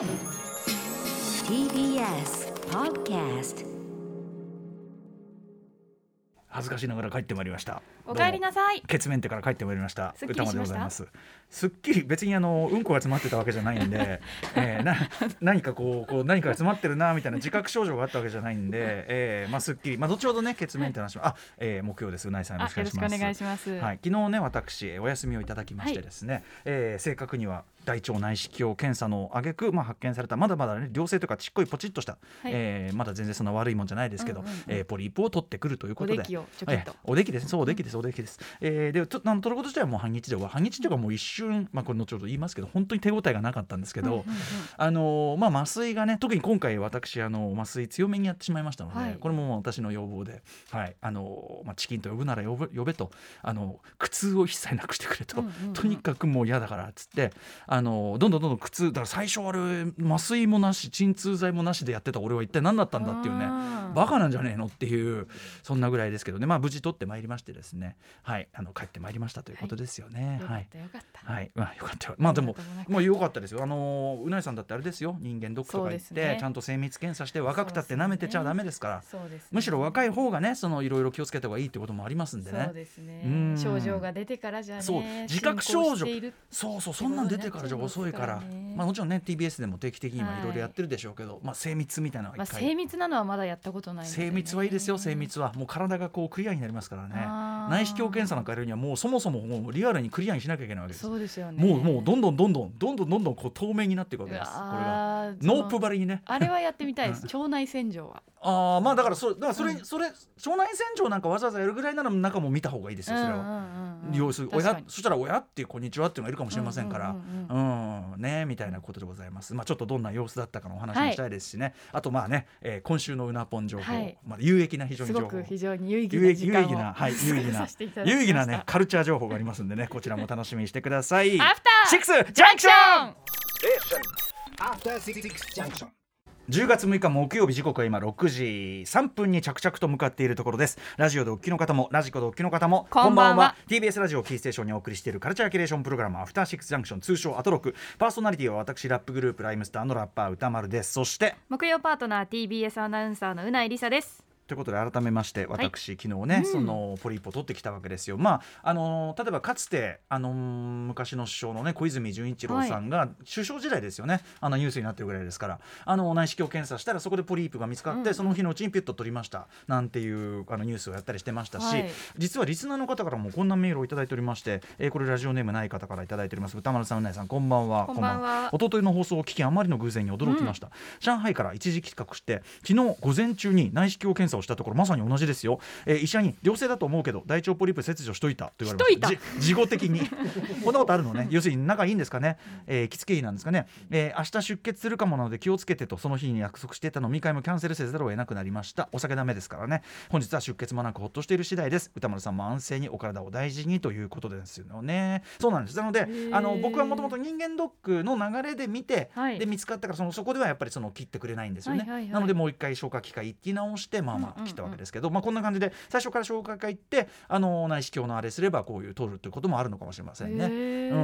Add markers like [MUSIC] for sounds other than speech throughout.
TBS Podcast 恥ずかしながら帰ってまいりました。お帰りなさい。どうも。血メンテから帰ってまいりました。すっきりしました？歌間でございます。すっきり別にあのうんこが詰まってたわけじゃないんで、[LAUGHS] えー、な何かこうこう何かが詰まってるなみたいな自覚症状があったわけじゃないんで、えー、まあすっきり。まあ後ほどね血メンテの話も。あ、えー、木曜です。うないさんよろしくお願いします。あよろしくお願いします。はい、昨日ね私えーお休みをいただきましてですね、えー正確には大腸内視鏡検査の挙句まあ発見されたまだまだね良性というかちっこいポチッとした、はい。えーまだ全然そんな悪いもんじゃないですけど、うんうんうん。えーポリープを取ってくるということで。おできをちょきっと。ええおできですそうおできですおできです、えーでとあの取ること自体はもう半日で半日というかもう一瞬まあこれ後ほど言いますけど本当に手応えがなかったんですけど、うんうんうんあのーまあ麻酔がね特に今回私あの麻酔強めにやってしまいましたので、はい。これも私の要望で、はい。あのーまあ、チキンと呼ぶなら呼べ呼べとあの苦痛を一切なくしてくれと、うんうんうん。とにかくもう嫌だからっつってあのーどんどんどんどん苦痛だから最初あれ麻酔もなし鎮痛剤もなしでやってた俺は一体何だったんだっていうねバカなんじゃねえのっていうそんなぐらいですけどね。まあ無事取ってまいりましてですね。はい。あの帰ってまいりましたということですよね。はい。よかったよかった。はい、まあ、よかったよ。まあ、でもます、もう良かったですよ。あのーうないさんだってあれですよ。人間ドックとか行って、ね。ちゃんと精密検査して、若くたって舐めてちゃダメですから。ね。むしろ若い方がね、そのいろいろ気をつけた方がいいってこともありますんでね。そう。ですね。うん症状が出てからじゃねそう。自覚症状。そうそう、そんなん出てからじゃ遅いから。ね。まあ、もちろんね、TBS でも定期的に今はい。いろいろやってるでしょうけど、まあ、精密みたいなのまあは一回。精密なのはまだやったことないね。精密はいいですよ。精密はもう体がこうクリアになりますからね。内視鏡検査なんかやるにはもうそもそももうリアルにクリアにしなきゃいけないわけですそうですよね。もうもうどんどんどんどんどんどんどんどんこう透明になっていくわけです。これがノープバリにね。あれはやってみたいです。腸内洗浄は。ああまあだからそれだからそれ、うん。それ腸内洗浄なんかわざわざやるぐらいなら中も見た方がいいですよそれは。するに親そしたら親っていうこんにちはっていうのがいるかもしれませんから、ううんん。うん。うん。ねみたいなことでございます。まあちょっとどんな様子だったかのお話もしたいですしね。あとまあね、えー今週のうなぽん情報、はい。まあ有益な非常にす情報。ごく非常に有意義有益な時間を有意義なはい有意義な有意義なねカルチャー情報がありますんでねこちらも楽しみにしてください。アフターシックスジャンクション.10月6日木曜日時刻は今6時3分に着々と向かっているところです。ラジオでお聞きの方もラジコでお聞きの方もこんばんは。TBS ラジオキーステーションにお送りしているカルチャーキュレーションプログラムアフターシックスジャンクション通称アトロク。パーソナリティは私ラップグループライムスターのラッパー歌丸です。そして木曜パートナー TBS アナウンサーのうないりさですということで改めまして私、昨日ね、そのポリープを取ってきたわけですよ。まああのー例えばかつてあのー昔の首相のね小泉純一郎さんが、首相時代ですよね。あのニュースになってるぐらいですから。あの内視鏡検査したらそこでポリープが見つかって、その日のうちにピュッと取りました。なんていうあのニュースをやったりしてましたし、はい。実はリスナーの方からもこんなメールをいただいておりまして、えーこれラジオネームない方からいただいております。歌丸さんうないさんこんばんは。こんばんは。一昨日の放送を聞きあまりの偶然に驚きました、上海から一時帰国して昨日午前中に内視鏡検査をしたところまさに同じですよ、えー医者に良性だと思うけど大腸ポリープ切除しといたと言われました。事後的に。[LAUGHS] こんなことあるのね。要するに仲いいんですかね、えー、着付け医なんですかね、えー明日出血するかもなので気をつけてとその日に約束していた飲み会もキャンセルせざるを得なくなりました。お酒ダメですからね。本日は出血もなくほっとしている次第です。歌丸さんも安静にお体を大事にということですよね。そうなんです。なのでー。あの僕はもともと人間ドックの流れで見て、はい。で見つかったからそのそこではやっぱりその切ってくれないんですよね、はいはいはい。なのでもう一回消化器科行き直してまあまあ切ったわけですけど、まあこんな感じで最初から消化器科行ってあの内視鏡のあれすればこういう取るっていうこともあるのかもしれませんね。う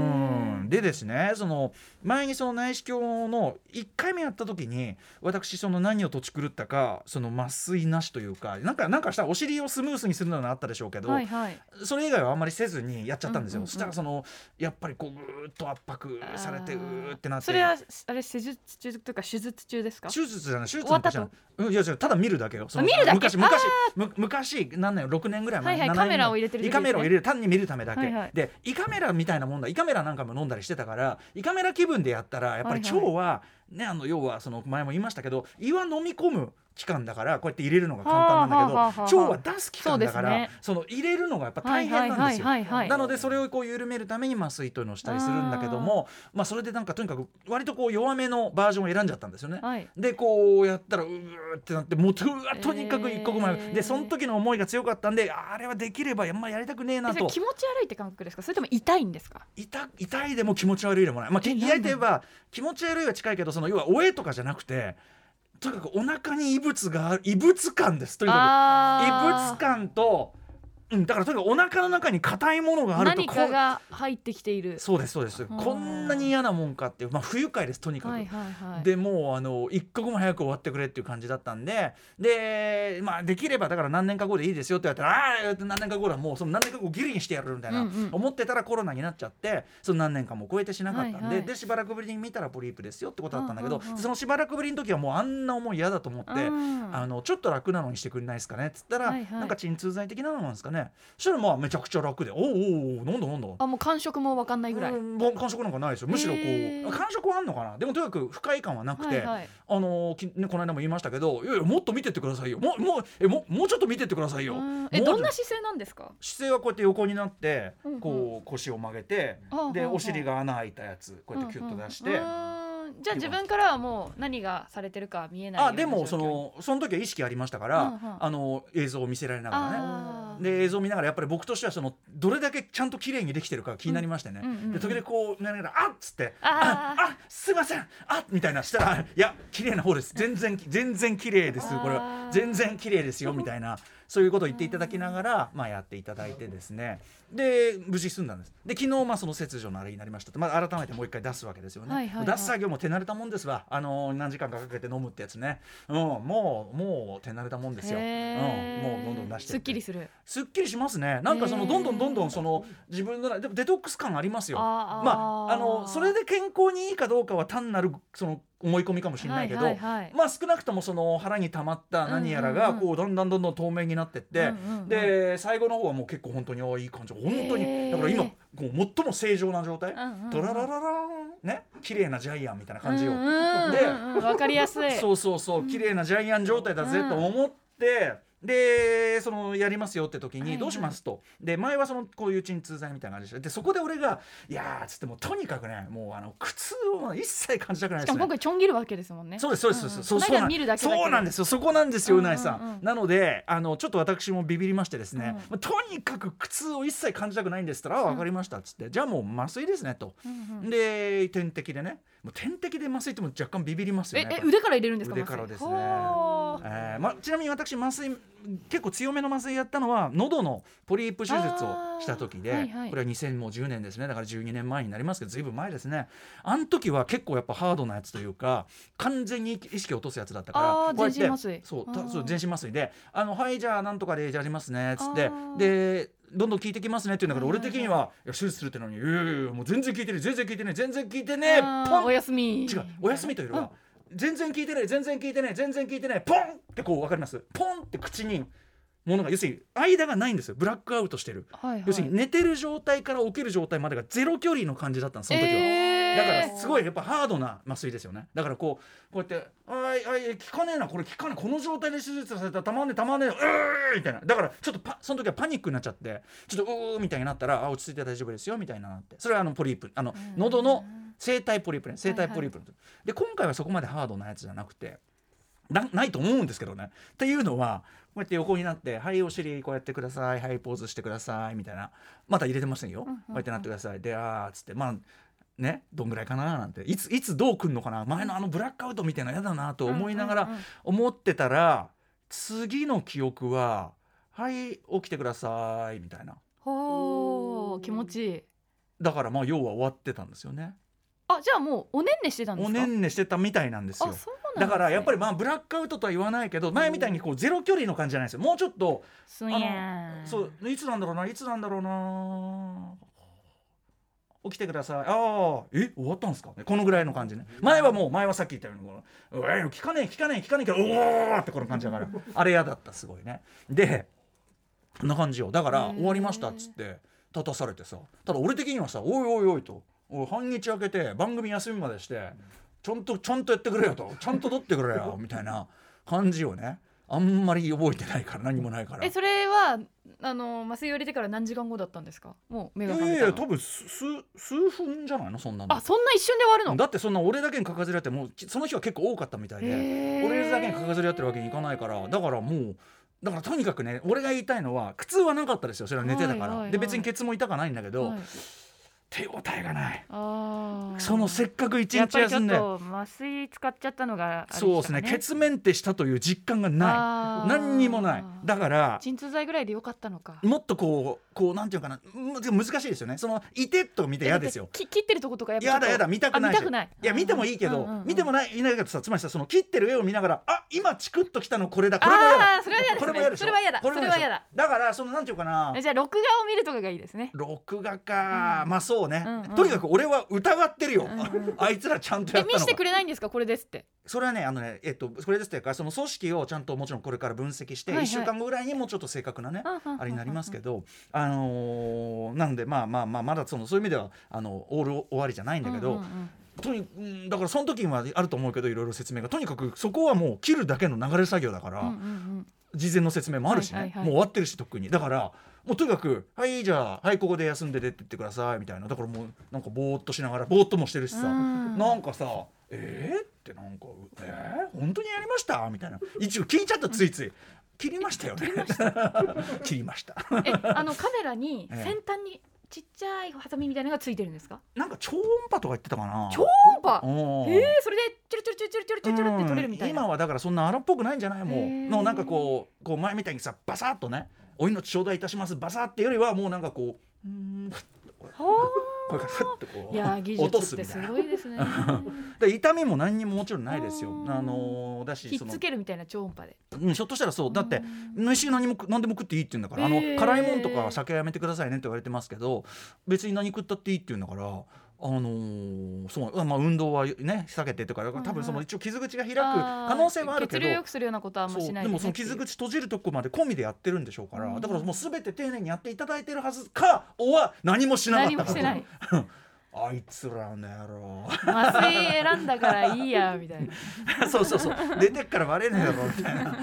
ん。でですねその前にその内視鏡の1回目やった時に私その何を土地狂ったかその麻酔なしというかなんかなんかしたらお尻をスムースにするのがあったでしょうけど、はいはい。それ以外はあんまりせずにやっちゃったんですよ、うんうんうん。そしたらそのやっぱりこうぐーっと圧迫されてうあーーってなって。それはあれ施術中というか手術中ですか？手術じゃない手術終わったと？なんかじゃないうん。いやいやただ見るだけよ。見るだ。け昔昔む昔何年6年ぐらい前、はいはい7年カメラを入れてるね。カメラを入れる単に見るためだけ、はいはい。で胃カメラみたいなもんだ。胃カメラなんかも飲んだりしてたから胃カメラ気分でやったらやっぱり腸はい。は、ねあの要はその前も言いましたけど胃は飲み込む期間だからこうやって入れるのが簡単なんだけど、腸は出す期間だからその入れるのがやっぱ大変なんですよ。なのでそれをこう緩めるために麻酔というのをしたりするんだけどもまあそれでなんかとにかく割とこう弱めのバージョンを選んじゃったんですよね。はい。でこうやったらうーってなってもうとにかく一刻もで。その時の思いが強かったんであれはできればあんまやりたくねえなと。気持ち悪いって感覚ですか？それとも痛いんですか？痛痛いでも気持ち悪いでもない、まあ、きえなんで意外と言えば気持ち悪いは近いけどその要はおえとかじゃなくてとにかくお腹に異物がある異物感ですとにかく。異物感とうん、だからとにかくお腹の中に硬いものがあると何かが入ってきている。そうですそうです。こんなに嫌なもんかっていう、まあ、不愉快ですとにかく、はいはいはい。でもうあの一刻も早く終わってくれっていう感じだったんでで、まあ、できればだから何年か後でいいですよって言われたらああ何年か後はもうその何年か後ギリにしてやるみたいな、うんうん。思ってたらコロナになっちゃってその何年間も超えてしなかったんで,、はいはい。でしばらくぶりに見たらポリープですよってことだったんだけど、そのしばらくぶりの時はもうあんな思い嫌だと思って。うん。あのちょっと楽なのにしてくれないですかねっつったら、はいはい。なんか鎮痛剤的なのなんですかねそしたらまあめちゃくちゃ楽で。おうおうおうなんだなんだ。あもう感触もわかんないぐらい、うん感触なんかないですよ。むしろこう感触はあんのかな？でもとにかく不快感はなくて、はいはい。あのきね、この間も言いましたけどいやいやもっと見てってくださいよ。もうもうえももうちょっと見てってくださいよ。うん。えどんな姿勢なんですか？姿勢はこうやって横になって、うんうん。こう腰を曲げて、でお尻が穴開いたやつこうやってキュッと出して、うんうんじゃあ自分からはもう何がされてるか見えないあでもそのその時は意識ありましたから、うんうん。あの映像を見せられながらね。で映像を見ながらやっぱり僕としてはそのどれだけちゃんと綺麗にできてるか気になりましてね、うんうんうんで時々こうながら「あっ!」つって「あー。あすいませんあみたいなしたら「いや綺麗な方です。全然全然綺麗です。これあはー。全然綺麗ですよ」みたいなそういうことを言っていただきながら、まあ、やっていただいてですね。で無事済んだんです。で昨日まあその切除のあれになりましたと、まあ、改めてもう一回出すわけですよね、はいはいはい。出す作業も手慣れたもんですわ。あの何時間かかけて飲むってやつね、うん、もうもう手慣れたもんですよ、うん、もうどんどん出してすっきりする。すっきりしますね。なんかそのどんどんどんどんその自分のでもデトックス感ありますよ。まああのそれで健康にいいかどうかは単なるその思い込みかもしれないけど、はいはいはい。まあ少なくともその腹に溜まった何やらがこうだんだんどんどん透明になってって、うんうんうん。で最後の方はもう結構本当にああいい感じ。本当にだから今こう最も正常な状態、うんうんうん。ドララララーン？ね？綺麗なジャイアンみたいな感じよ。うんうん。でわかりやすい。[LAUGHS] そうそうそう。綺麗なジャイアン状態だぜと思って、でそのやりますよって時にどうしますと、で前はそのこういう鎮痛剤みたいな感じででそこで俺が「いやー」っつってもうとにかくねもうあの苦痛を一切感じたくないですね。しかも今。回ちょん切るわけですもんね。そうですそうですそうです、んうそうなんこの間見るだけだけど。そうなんですよ。そこなんですよううんなん,、うんうん。なのであのちょっと私もビビりましてですね、うん。まあとにかく苦痛を一切感じたくないんですったら「あ分かりました」っつって、じゃあもう麻酔ですねと、うんうん。で点滴でね。もう点滴で麻酔っても若干ビビりますよねええ腕から入れるんですか腕からですね。えーま、ちなみに私麻酔結構強めの麻酔やったのは喉のポリープ手術をした時で、はいはい。これは2010年ですね。だから12年前になりますけどずいぶん前ですね。あの時は結構やっぱハードなやつというか完全に意識を落とすやつだったからこうやって全身麻酔。そう全身麻酔で「あのはいじゃあなんとかでやりますね」っつって。でどんどん効いてきますねって言うんだけど、はいはいはい俺的には「いや手術するってのにいやいやいやもう全然効いてね全然効いてね全然効いてねポン！お休み。違うお休みというよりは、全然聞いてない全然聞いてない全然聞いてないポンってこう分かります。ポンって口にものが要するに間がないんですよ。ブラックアウトしてる、はいはい。要するに寝てる状態から起きる状態までがゼロ距離の感じだったんですその時は。えー。だからすごいやっぱハードな麻酔ですよね。だからこうこうやって「あいあい効かねえなこれ効かねえこの状態で手術させたらたまんねえたまんねえうー」みたいな。だからちょっとパその時はパニックになっちゃってちょっと「うー」みたいになったら「あ落ち着いて大丈夫ですよ」みたいななって。それはあのポリープあの喉の声帯ポリープね声帯ポリープ、で今回はそこまでハードなやつじゃなくてなないと思うんですけどね。っていうのはこうやって横になって「はいお尻こうやってくださいはいポーズしてください」みたいなまだ入れてませんよ、こうやってなってください。であーっつってまあねどんぐらいかななんて。いついつどう来んのかな。前のあのブラックアウトみたいなの嫌だなと思いながらうんうんうん。思ってたら次の記憶は「はい起きてください」みたいな。ほー気持ちいい。だからまあ要は終わってたんですよねあじゃあもうおねんねしてたんですか？おねんねしてたみたいなんですよ。すね。だからやっぱりまあブラックアウトとは言わないけど前みたいにこうゼロ距離の感じじゃないですよ。もうちょっとすんやーん。そういつなんだろうないつなんだろうな。起きてください。ああえ終わったんですか？ねこのぐらいの感じね。前はもう前はさっき言ったようにこの「え聞かねえ聞かねえ聞かねえけどおお!」ってこの感じだから。[LAUGHS] あれ嫌だったすごいね。でこんな感じよ。だから終わりましたっつって立たされてさ。ただ俺的にはさ「おいおいおい」と「おい半日空けて番組休みまでしてちゃんとちゃんとやってくれよ」と「ちゃんと撮ってくれよ」[LAUGHS] みたいな感じをねあんまり覚えてないから何もないから。えそれはあの麻酔を入れてから何時間後だったんですか？もう目いが覚めたのやいや多分数数分じゃないの？そんなの。あそんな一瞬で終わるの？だってそんな俺だけにかかずり合ってもうきその日は結構多かったみたいで俺だけにかかずり合ってるわけにいかないからだからもうだからとにかくね俺が言いたいのは苦痛はなかったですよそれは寝てたから、はいはいはいで別にケツも痛かないんだけど、はい手応えがない。そのせっかく一やっぱりちょっ日休んでと麻酔使っちゃったのがあれでしたかそうですね。血メンテしたという実感がない。何にもない。だから鎮痛剤ぐらいでよかったのか。もっとこうこうなんていうかな。難しいですよね。そのいてと見て嫌ですよ。き切ってるとことかやっやだやだ見たくないしあ見たくない。いや見てもいいけど、うんうんうん。見てもないいないけどさつまりさその切ってる絵を見ながらあ今チクッときたのこれだ。これも嫌だ。それは嫌ですねこれは嫌だ。それは嫌だ。だからそのなんていうかな。えじゃあ録画を見るとかがいいですね。録画か、まあそうね、うんうん。とにかく俺は疑ってるよ、うんうん。あいつらちゃんとやえ見せてったのかくれないんですか？これですって。それはねあのねえっとこれですっていうかその組織をちゃんともちろんこれから分析して、はいはい。1週間後ぐらいにもうちょっと正確なね、あれになりますけどあのーなんでまあまあまあまだそのそういう意味ではあのオール終わりじゃないんだけど、うんうんうん。とにうんだからその時にはあると思うけどいろいろ説明が。とにかくそこはもう切るだけの流れ作業だから、うんうんうん事前の説明もあるしね、もう終わってるしとっくに。だからもうとにかく「はいじゃあはいここで休んで出てってください」みたいな。だからもうなんかぼーっとしながらぼーっともしてるしさ、うん。なんかさ「えー?」ってなんか「えー、本当にやりました?」みたいな。一応聞いちゃったついつい「切りましたよね」切りました。[LAUGHS] [LAUGHS] えあのカメラにええ。先端にちっちゃいハサミみたいなのがついてるんですか？なんか超音波とか言ってたかな。超音波？うん。へえそれでチュルチュルチュルチュルチュルチュルって取れるみたいな。うん。今はだからそんな荒っぽくないんじゃない？もうのなんかこうこう前みたいにさバサッとね「お命頂戴いたします」バサッってよりはもうなんかこううーんはこれからふっとこう。落と [LAUGHS] すすみたいなごいですね。[LAUGHS] で痛みも何にももちろんないですよ。うん。あのーだしひっつけるみたいな超音波で。うんひょっとしたらそう。だって飯何も何でも食っていいって言うんだから、あの辛いもんとか酒はやめてくださいねって言われてますけど別に何食ったっていいって言うんだからあのーそうまあ運動はね避けてとか多分その一応傷口が開く可能性はあるけど血流良くするようなことはましないでもその傷口閉じるとこまで込みでやってるんでしょうから、だからもう全て丁寧にやっていただいてるはずかおは何もしなかったか何もしてない [LAUGHS] あいつらの野郎。麻酔選んだからいいやみたいな。[LAUGHS] そうそうそう。出てっからバレねえだろみたいな。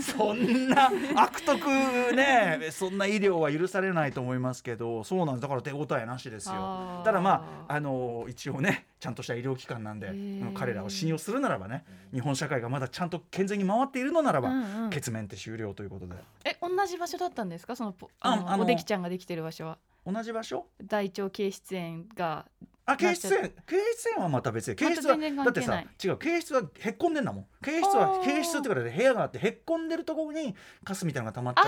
[LAUGHS] そんな悪徳ねそんな医療は許されないと思いますけどそうなんです。だから手応えなしですよ。ただまああの一応ねちゃんとした医療機関なんでー。彼らを信用するならばね日本社会がまだちゃんと健全に回っているのならば、うんうん。血面って終了ということで。え同じ場所だったんですか？そのあのあのおできちゃんができてる場所は同じ場所？大腸憩室炎があ経室炎経室炎はまた別で。経室はだってさ違う経室はへっこんでんだもん。経室あはー。経室ってからで部屋があってへっこんでるところにカスみたいなのが溜まっちゃ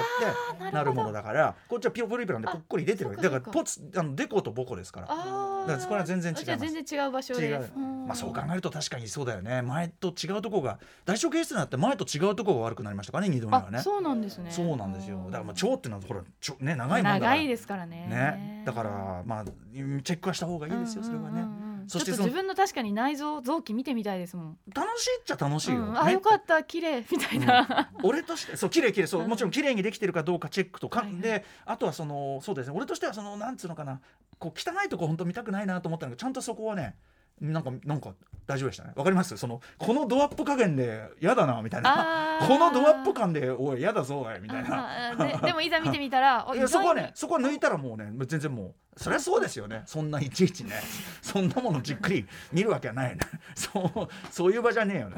ってなるものだからこっちはピョポリピョなんでぽっこり出てるわけ。だかか。らポツあのデコとボコですから。あだからこれは全然違います。じゃあ全然違う場所で。まあそう考えると確かにそうだよね。前と違うとこが大腸経室になって前と違うとこが悪くなりましたからね二度目はね。あそうなんですね。そうなんですよ。だからまあ腸っていうのはほらちょね長いもんだから。長いですからね。ね。だからまあチェックはした方がいいですよそれはね。うんうんうん。うんそしてそのちょっと自分の確かに内臓臓器見てみたいですも。ん、楽しいっちゃ楽しいよ、うん、あね。よかった綺麗みたいな、[LAUGHS] 俺としてそう綺麗綺麗そう。うん。もちろん綺麗にできてるかどうかチェックとか、はいはい。であとはそのそうですね。俺としてはそのなんつうのかな。こう汚いとこ本当見たくないなと思ったのがちゃんとそこはねなんかなんか大丈夫でしたね。わかります？そのこのドアップ加減で嫌だなみたいな。[LAUGHS] このドアップ感でおい嫌だぞおいみたいな。ででもいざ見てみたら [LAUGHS] あいやそこはねそこは抜いたらもうね全然もうそりゃそうですよね。そんないちいちね。[LAUGHS] そんなものじっくり見るわけはないよね。そうそういう場じゃねえよね。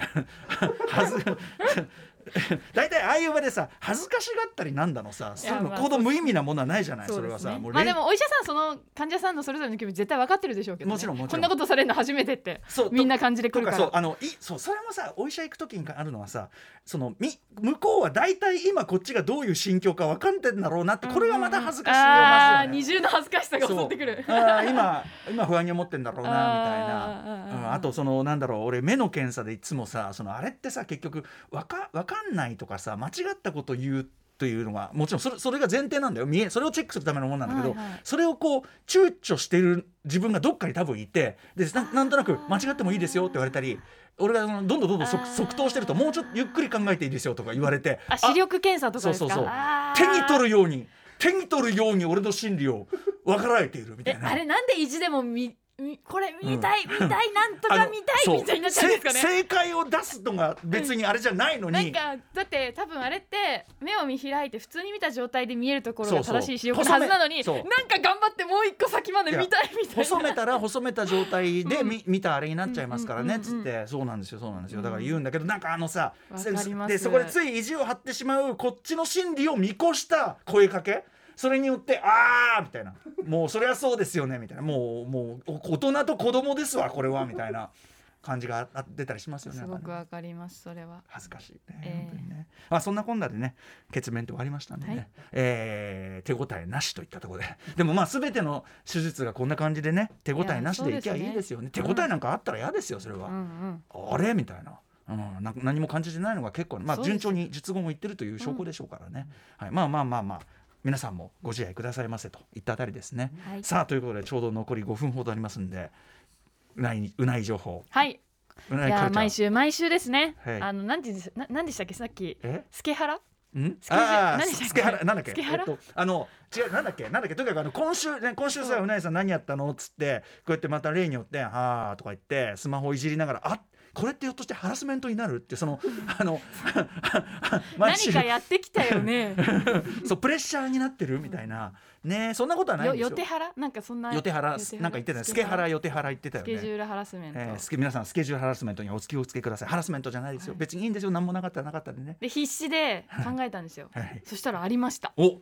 はず [LAUGHS] 大体ああいう場でさ恥ずかしがったりなんだのさそういうのまあ行動無意味なものはないじゃないそれはさまあでもお医者さんその患者さんのそれぞれの気持ち絶対分かってるでしょうけど、ね、もちろんもちろん。こんなことされるの初めてってみんな感じでくるから。とそうあのいそうそれもさお医者行く時にあるのはさそのみ向こうは大体今こっちがどういう心境か分かってんだろうなってこれがまた恥ずかしい二重の恥ずかしさが襲ってくる。今今不安に思ってんだろうなみたいな。あーうん。あとそのなんだろう俺目の検査でいつもさそのあれってさ結局わかわかんないとかさ間違ったこと言うというのがもちろんそれそれが前提なんだよ。見えそれをチェックするためのものなんだけど、はいはい。それをこう躊躇してる自分がどっかに多分いてでななんとなく間違ってもいいですよって言われたり俺がどんどんどんどん即即答してるともうちょっとゆっくり考えていいですよとか言われてあ視力検査とかですか？そうそうそう。手に取るように手に取るように俺の心理を分かられているみたいな。えあれなんで意地でも見みこれ見たい、見たいなんとか見たいみたいになっちゃうんですかね。せ正解を出すのが別にあれじゃないのに、なんかだって多分あれって目を見開いて普通に見た状態で見えるところが正しい視力のはずなのになんか頑張ってもう一個先まで見たいみたいな。細めたら細めた状態でうん。見,、見たあれになっちゃいますからねっうんうんうんうん。つって。そうなんですよそうなんですよ。だから言うんだけどなんかあのさでそこでつい意地を張ってしまうこっちの心理を見越した声かけそれによってああみたいな。もうそりゃそうですよねみたいな。もうもうお大人と子供ですわこれはみたいな感じがあ出たりしますよねすごくわかりますそれは。恥ずかしいね、ええ。本当にね。まあそんなこんなでね血面って終わりましたんでね、はい。えー手応えなしといったところで。[LAUGHS] でもまあ全ての手術がこんな感じでね手応えなしでいきゃいやいいですよね。手応えなんかあったら嫌ですよそれは、うん。うんあれみたいな。うん、な何も感じてないのが結構、まあ、順調に術後もいってるという証拠でしょうからね、はい、まあまあまあまあ皆さんもご自愛くださいませといったあたりですね、はい。さあということでちょうど残り5分ほどありますんでうない、うない。情報はいうないや毎週毎週ですね。はい。あの何でな何でしたっけ？さっき。え？スケハラんああスケハラなんだっけ？スケハラえっとあの違うなんだっけ？なんだっけ？とにかくあの今週ね今週さうないさん何やったの？っつってこうやってまた例によって「はあ」とか言ってスマホいじりながら「あこれってひょっとしてハラスメントになる?」ってそのあの [LAUGHS] 何かやってきたよね。[LAUGHS] そうプレッシャーになってるみたいな。ねそんなことはないんよですよ。予定ハラなんかそんな予定ハラ予定なんか言ってたよスケハラ。予定ハラ言ってたよね。スケジュールハラスメント、えースケ皆さんスケジュールハラスメントにお気をつけください。ハラスメントじゃないですよ、はい。別にいいんですよ。何もなかったらなかったでね。で必死で考えたんですよ。はい。そしたらありました。お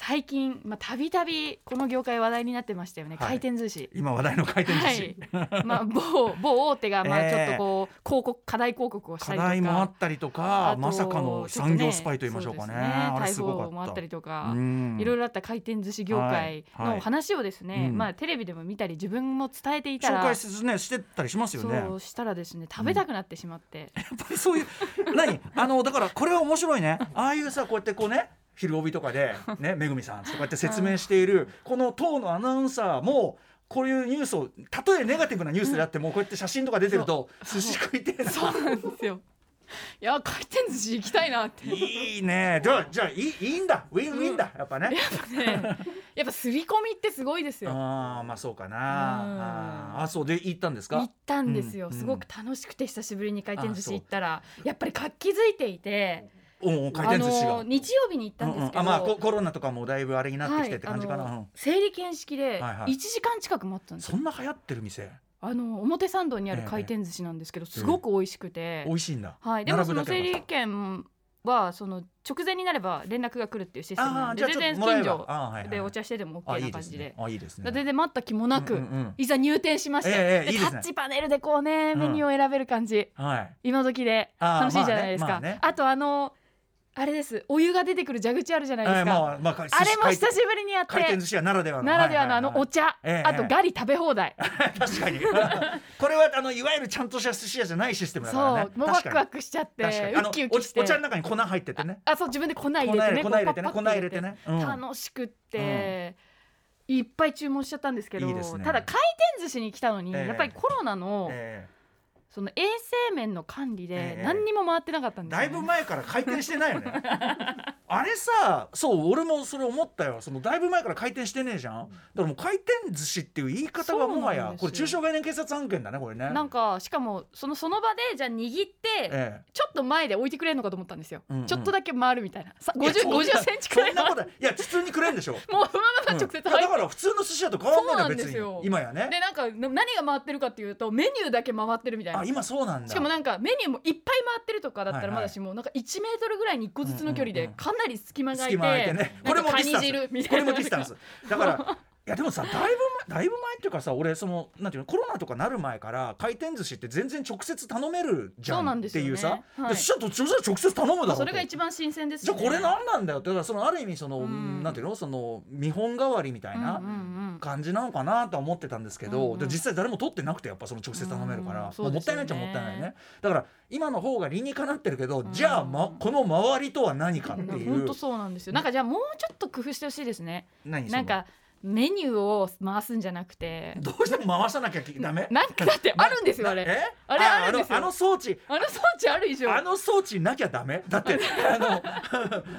最近まあたびたびこの業界話題になってましたよね、はい。回転寿司。今話題の回転寿は司、い、まあ某某大手がまあええちょっとこう広告課題広告をした課りとか。題もあったりとかまさかの産業スパイと言いましょうかね。そうですあれすごかった。逮捕もあったりとか、うん。いろいろあった回転寿司業界はい。はい。の話をですね、うん。まあテレビでも見たり自分も伝えていたら紹介し,、ね、してたりしますよね。そうしたらですね食べたくなってしまって、やっぱりそういう何？あのだからこれは面白いね。ああいうさこうやってこうね昼帯とかで [LAUGHS] ねめぐみさんとかやって説明しているこの党のアナウンサーもこういうニュースをたとえネガティブなニュースであってもこうやって写真とか出てると寿司食いてそうなんですよ。いや回転寿司行きたいなって。いいね。じゃあじゃあいいいいんだ。ウィンウィンだ。やっぱね、ね。やっぱ刷り込みってすごいですよ。ああまあそうかな。うあそうで行ったんですか？行ったんですよ、うん。すごく楽しくて久しぶりに回転寿司行ったら。やっぱり活気づいていておお回転寿司が、日曜日に行ったんですけど、うんうん。あまあココロナとかもだいぶあれになってきてって感じかな、はい整理券式ではいはい。1時間近く待ったんですよ、そんな流行ってる店？あの表参道にある回転寿司なんですけど、すごく美味しくて、美味しいんだ。はい、でもその整理券はその直前になれば連絡が来るっていうシステムなんで全然近所でお茶してでもあ OK いない感じで。ですね。あいいですね。全然待った気もなく、うんうんうん。いざ入店しまして、ええね。タッチパネルでこうねメニューを選べる感じ、はい。今時で楽しいじゃないですか、まあね。まあね。あとあのあれです。お湯が出てくる蛇口あるじゃないですか、えーまあまあかあれも久しぶりにやって。回転寿司屋ならではの。ならではのあのお茶、ええ。あとガリ食べ放題、[LAUGHS] 確かに。[LAUGHS] これはあのいわゆるちゃんとした寿司屋じゃないシステムだからね。そう。もうワクワクしちゃってウキウキして。おお茶の中に粉入っててね。あそう自分で粉入れてね粉入れてね粉入れてね。うん。楽しくって、いっぱい注文しちゃったんですけどね。ただ回転寿司に来たのに、ええ。やっぱりコロナの,、えその衛生面の管理えでえ何にも回ってなかったんですよ、ね。ーだいぶ前から回転してないよね [LAUGHS] あれさそう俺もそれ思ったよ。そのだいぶ前から回転してねえじゃん。だからもう回転寿司っていう言い方がもはやこれ中小概念警察案件だねこれね。なんかしかもそのその場でじゃあ握って、えちょっと前で置いてくれるのかと思ったんですよ、うんうん。ちょっとだけ回るみたいな。さえいや 50, そんな50センチくらいそんなことないいや普通にくれんでしょ。[LAUGHS] もうそのまま直接うん。入っだから普通の寿司屋と変わんないんの別にですよ。今やねでなんかな何が回ってるかっていうとメニューだけ回ってるみたいな。あ今そうなんだ。しかもなんかメニューもいっぱい回ってるとかだったはいはい。ならまだしもなんか1メートルぐらいに1個ずつの距離うんうんかなり隙間が空いてね。これもディスタンスタンス。だからいやでもさだいぶ前だいぶ前っていうかさ俺そのなんていうのコロナとかなる前から回転寿司って全然直接頼めるじゃんんっていうさ。はい。でそしたら直接頼むだろそれが一番新鮮ですよね。じゃあこれ何なんだよってだからそのある意味その、うんなんていうのその見本代わりみたいなうんうんうん感じなのかなとは思ってたんですけど、うんうん。で実際誰も取ってなくてやっぱその直接頼めるから、うんうですよね。もったいないっちゃもったいないね。だから今の方が理にかなってるけど、ん。じゃあ、ま、この周りとは何かっていう。本当そうなんですよ。なんかじゃあもうちょっと工夫してほしいですね。何なんかメニューを回すんじゃなくて。どうしても回さなきゃダメ？なんかだってあるんですよあれ。え？あれあるんですよ。あの装置。あの装置ある以上。あの装置なきゃダメ？だって [LAUGHS] あの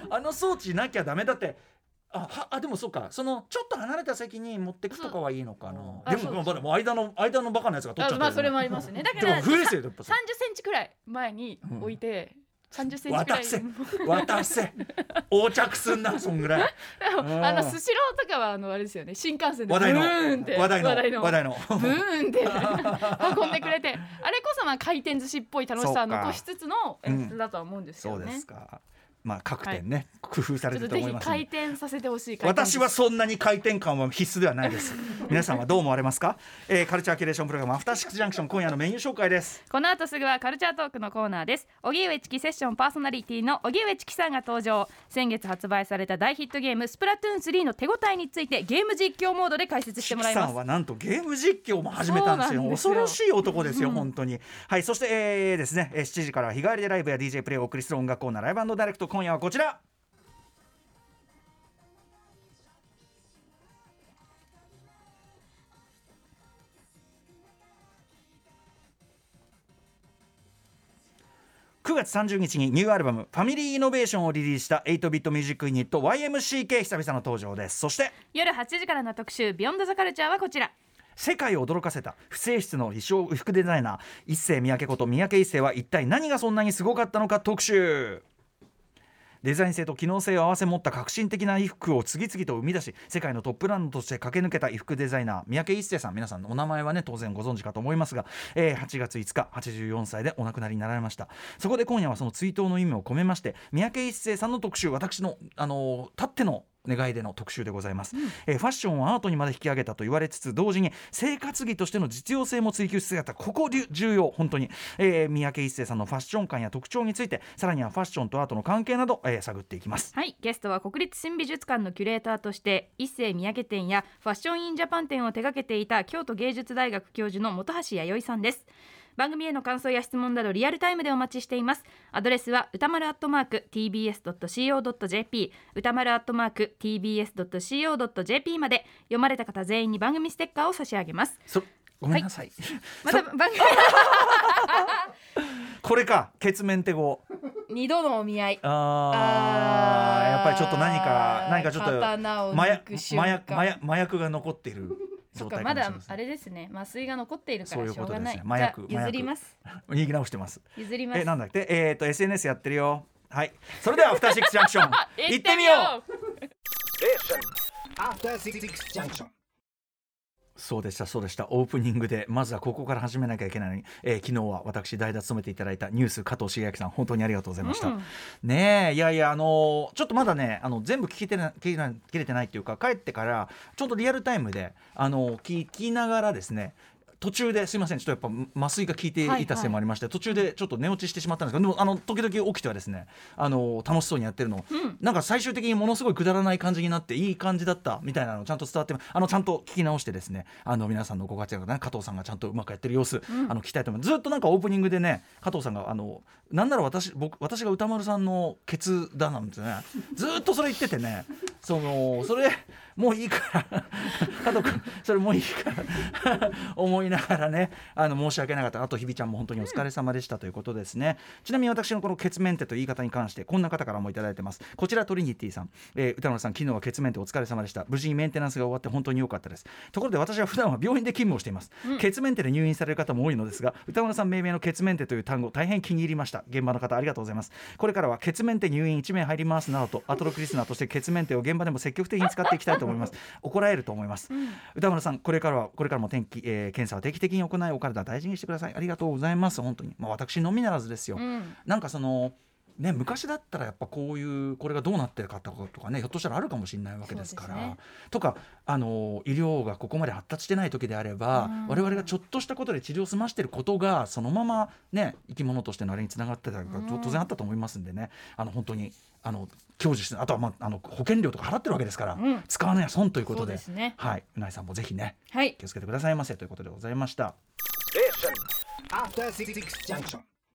[LAUGHS] あの装置なきゃダメ？だってあはあでもそうか。そのちょっと離れた席に持ってくとかはいいのかな。でもも間の間のバカなやつが取っちゃったあまあそれもありりますね。だか [LAUGHS] でもら増えですよやっぱ30センチくらい前に置いて、30センチくらい。渡せ。渡せ。横着すんなそんぐらい。でもあのうんスシローとかはあのあれですよね。新幹線で話題の。ブーンって。話題の。話題の。話題の。ブーンって。運んでくれて。あれこそまあ回転寿司っぽい楽しさを残しつつのうん演出だとは思うんですそうで。すかまあ各店ね、工夫されてると思いますんで。回転させてほしい私はそんなに回転感は必須ではないです。[LAUGHS] 皆さんはどう思われますか、えー、カルチャーキュレーションプログラムアフターシックスジャンクション今夜のメニュー紹介です。この後すぐはカルチャートークのコーナーです。荻上チキセッションパーソナリティの荻上チキさんが登場。先月発売された大ヒットゲームスプラトゥーン3の手応えについてゲーム実況モードで解説してもらいます。さんはなんとゲーム実況も始めたんですよ。恐ろしい男ですよ、本当に。はい。そして、えー、ですねえー7時からは日替わりでライブや DJ プレイをお送りする音楽コーナーライブダイレクト今夜はこちら。9月30日にニューアルバム「ファミリーイノベーション」をリリースした8ビットミュージックユニット YMCK 久々の登場です。そして夜8時からの特集ビヨンドザカルチャーはこちら。世界を驚かせた不正室の衣装服デザイナー一世三宅こと三宅一世は一体何がそんなにすごかったのか特集デザイン性と機能性を併せ持った革新的な衣服を次々と生み出し世界のトップランドとして駆け抜けた衣服デザイナー三宅一生さん皆さんのお名前はね当然ご存知かと思いますが、えー8月5日84歳でお亡くなりになられました。そこで今夜はその追悼の意味を込めまして三宅一生さんの特集私の、あのたっての願いでの特集でございます、えーファッションをアートにまで引き上げたと言われつつ同時に生活着としての実用性も追求し姿ここ重要本当に、えー三宅一生さんのファッション感や特徴についてさらにはファッションとアートの関係など、えー探っていきます。はい。ゲストは国立新美術館のキュレーターとして一世三宅展やファッションインジャパン展を手掛けていた京都芸術大学教授の本橋弥生さんです番組への感想や質問などリアルタイムでお待ちしています。アドレスは歌丸アットマーク tbs.co.jp 歌丸アットマーク tbs.co.jp まで読まれた方全員に番組ステッカーを差し上げます。そごめんなさい、また番組 [LAUGHS] これか血面手語。二度のお見合い。あーやっぱりちょっと何か何かちょっと麻薬麻薬麻薬が残っている状そっかまだ態かもしれません。あれですね。麻酔が残っているかそういらうことですねしょうがない。麻薬譲ります。言い直してます。譲ります。えなんだっけ？えっ、と SNS やってるよ。はい。それではアフターシックスジャンクション。[LAUGHS] 行ってみよう。Station. After Six Junction. そうでしたそうでした。オープニングでまずはここから始めなきゃいけないのに、えー昨日は私代打務めていただいたニュース加藤茂明さん本当にありがとうございました、うん。ねえいやいやあのーちょっとまだねあの全部聞けてな聞けな切れてないっていうか帰ってからちょっとリアルタイムであの聞きながらですね途中ですいませんちょっとやっぱ麻酔が効いていたせいもありまして、途中でちょっと寝落ちしてしまったんですけどでもあの時々起きてはですねあの楽しそうにやってるの、なんか最終的にものすごいくだらない感じになっていい感じだったみたいなのちゃんと伝わってあのちゃんと聞き直してですねあの皆さんのご活躍ね加藤さんがちゃんとうまくやってる様子、あの聞きたいと思います。ずっとなんかオープニングでね加藤さんがあのなんなら私僕私が歌丸さんのケツだなんですねずっとそれ言っててねそのそれもういいから。[LAUGHS] 加藤君それもういいから。思いながらね。あの申し訳なかった。あと日比ちゃんも本当にお疲れ様でしたということですね、ちなみに私のこのケツメンテという言い方に関してこんな方からもいただいてます。こちらトリニティさん、えー歌丸さん昨日はケツメンテお疲れ様でした。無事にメンテナンスが終わって本当に良かったです。ところで私は普段は病院で勤務をしています、ケツメンテで入院される方も多いのですが歌丸さん命名のケツメンテという単語大変気に入りました。現場の方ありがとうございます。これからはケツメンテ入院1名入りますなどとアトロクリスナーとしてケツメンテを現場でも積極的に使っていきたいと思います。怒られると思います、歌丸さんこれからはこれからも天気、えー検査を定期的に行いお体大事にしてください。ありがとうございます。本当に。まあ私のみならずですよ、うん。なんかそのね、昔だったらやっぱこういうこれがどうなってるかとかねひょっとしたらあるかもしれないわけですから。ね。とかあの医療がここまで発達してない時であれば、うん。我々がちょっとしたことで治療を済ましてることがそのままね生き物としてのあれにつながってたりとかうん。当然あったと思いますんでね。あの本当にあの享受してあとは、まあ、あの保険料とか払ってるわけですから、うん。使わないは損ということで。ですね。はい。うないさんもぜひねはい。気をつけてくださいませということでございました。